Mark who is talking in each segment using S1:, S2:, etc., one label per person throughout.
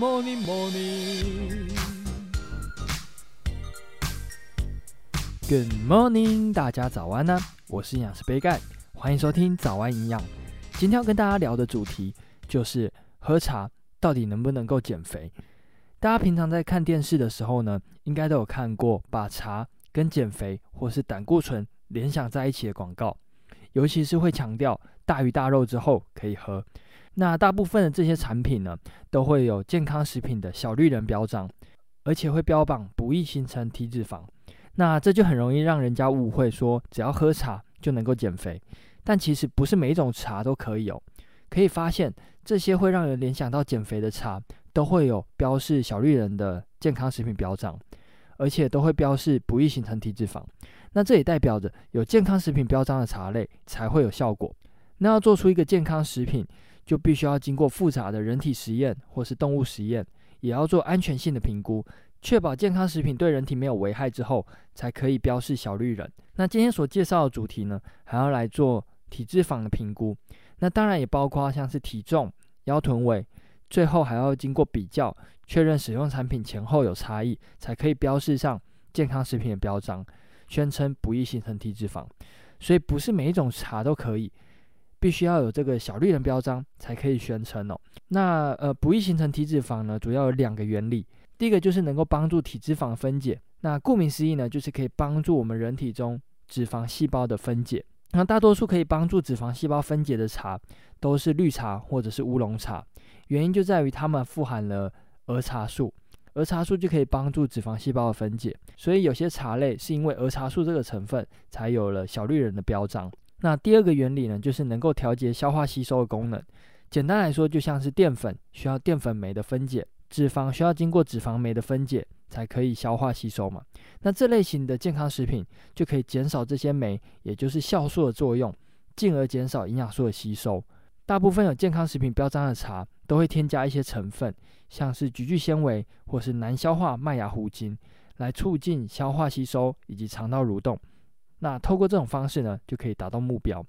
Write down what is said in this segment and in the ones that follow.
S1: morning, morning. Good morning，大家早安呢、我是营养师杯盖，欢迎收听早安营养。今天要跟大家聊的主题就是喝茶到底能不能够减肥？大家平常在看电视的时候呢，应该都有看过把茶跟减肥或是胆固醇联想在一起的广告，尤其是会强调大鱼大肉之后可以喝。那大部分的这些产品呢，都会有健康食品的小绿人标章，而且会标榜不易形成体脂肪。那这就很容易让人家误会说，只要喝茶就能够减肥。但其实不是每一种茶都可以有。可以发现，这些会让人联想到减肥的茶，都会有标示小绿人的健康食品标章，而且都会标示不易形成体脂肪。那这也代表着有健康食品标章的茶类才会有效果。那要做出一个健康食品，就必须要经过复杂的人体实验或是动物实验，也要做安全性的评估，确保健康食品对人体没有危害之后，才可以标示小绿人。那今天所介绍的主题呢，还要来做体脂肪的评估。那当然也包括像是体重、腰臀围，最后还要经过比较，确认使用产品前后有差异，才可以标示上健康食品的标章，宣称不易形成体脂肪。所以不是每一种茶都可以。必须要有这个小绿人标章才可以宣称哦。那呃，不易形成体脂肪呢，主要有两个原理。第一个就是能够帮助体脂肪分解。那顾名思义呢，就是可以帮助我们人体中脂肪细胞的分解。那大多数可以帮助脂肪细胞分解的茶，都是绿茶或者是乌龙茶。原因就在于它们富含了儿茶素，儿茶素就可以帮助脂肪细胞的分解。所以有些茶类是因为儿茶素这个成分，才有了小绿人的标章。那第二个原理呢，就是能够调节消化吸收的功能。简单来说，就像是淀粉需要淀粉酶的分解，脂肪需要经过脂肪酶的分解才可以消化吸收嘛。那这类型的健康食品就可以减少这些酶，也就是酵素的作用，进而减少营养素的吸收。大部分有健康食品标章的茶都会添加一些成分，像是菊苣纤维或是难消化麦芽糊精，来促进消化吸收以及肠道蠕动。那透过这种方式呢，就可以达到目标。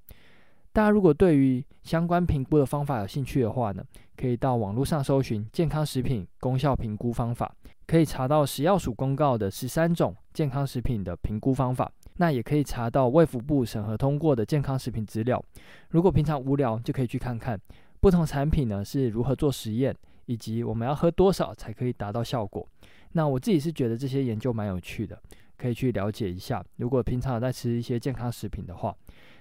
S1: 大家如果对于相关评估的方法有兴趣的话呢，可以到网络上搜寻健康食品功效评估方法，可以查到食药署公告的十三种健康食品的评估方法。那也可以查到卫福部审核通过的健康食品资料。如果平常无聊，就可以去看看不同产品呢是如何做实验，以及我们要喝多少才可以达到效果。那我自己是觉得这些研究蛮有趣的。可以去了解一下。如果平常有在吃一些健康食品的话，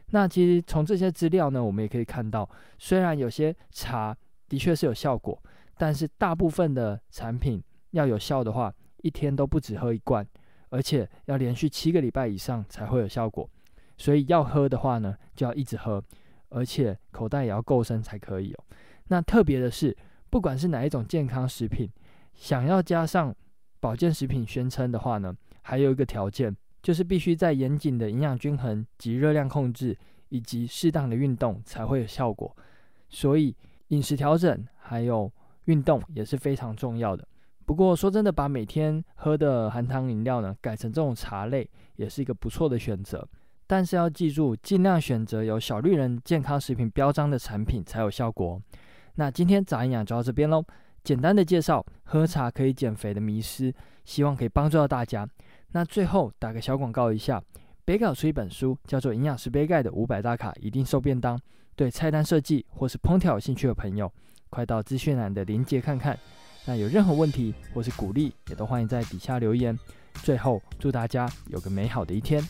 S1: 那其实从这些资料呢，我们也可以看到，虽然有些茶的确是有效果，但是大部分的产品要有效的话，一天都不止喝一罐，而且要连续七个礼拜以上才会有效果。所以要喝的话呢，就要一直喝，而且口袋也要够深才可以哦。那特别的是，不管是哪一种健康食品，想要加上保健食品宣称的话呢，还有一个条件，就是必须在严谨的营养均衡及热量控制，以及适当的运动才会有效果。所以饮食调整还有运动也是非常重要的。不过说真的，把每天喝的含糖饮料呢改成这种茶类，也是一个不错的选择。但是要记住，尽量选择有小绿人健康食品标章的产品才有效果。那今天早安营养就到这边喽，简单的介绍喝茶可以减肥的迷思，希望可以帮助到大家。那最后打个小广告一下，别搞出一本书，叫做《营养师杯盖的五百大卡一定瘦便当》。对菜单设计或是烹调有兴趣的朋友，快到资讯栏的链接看看。那有任何问题或是鼓励，也都欢迎在底下留言。最后，祝大家有个美好的一天。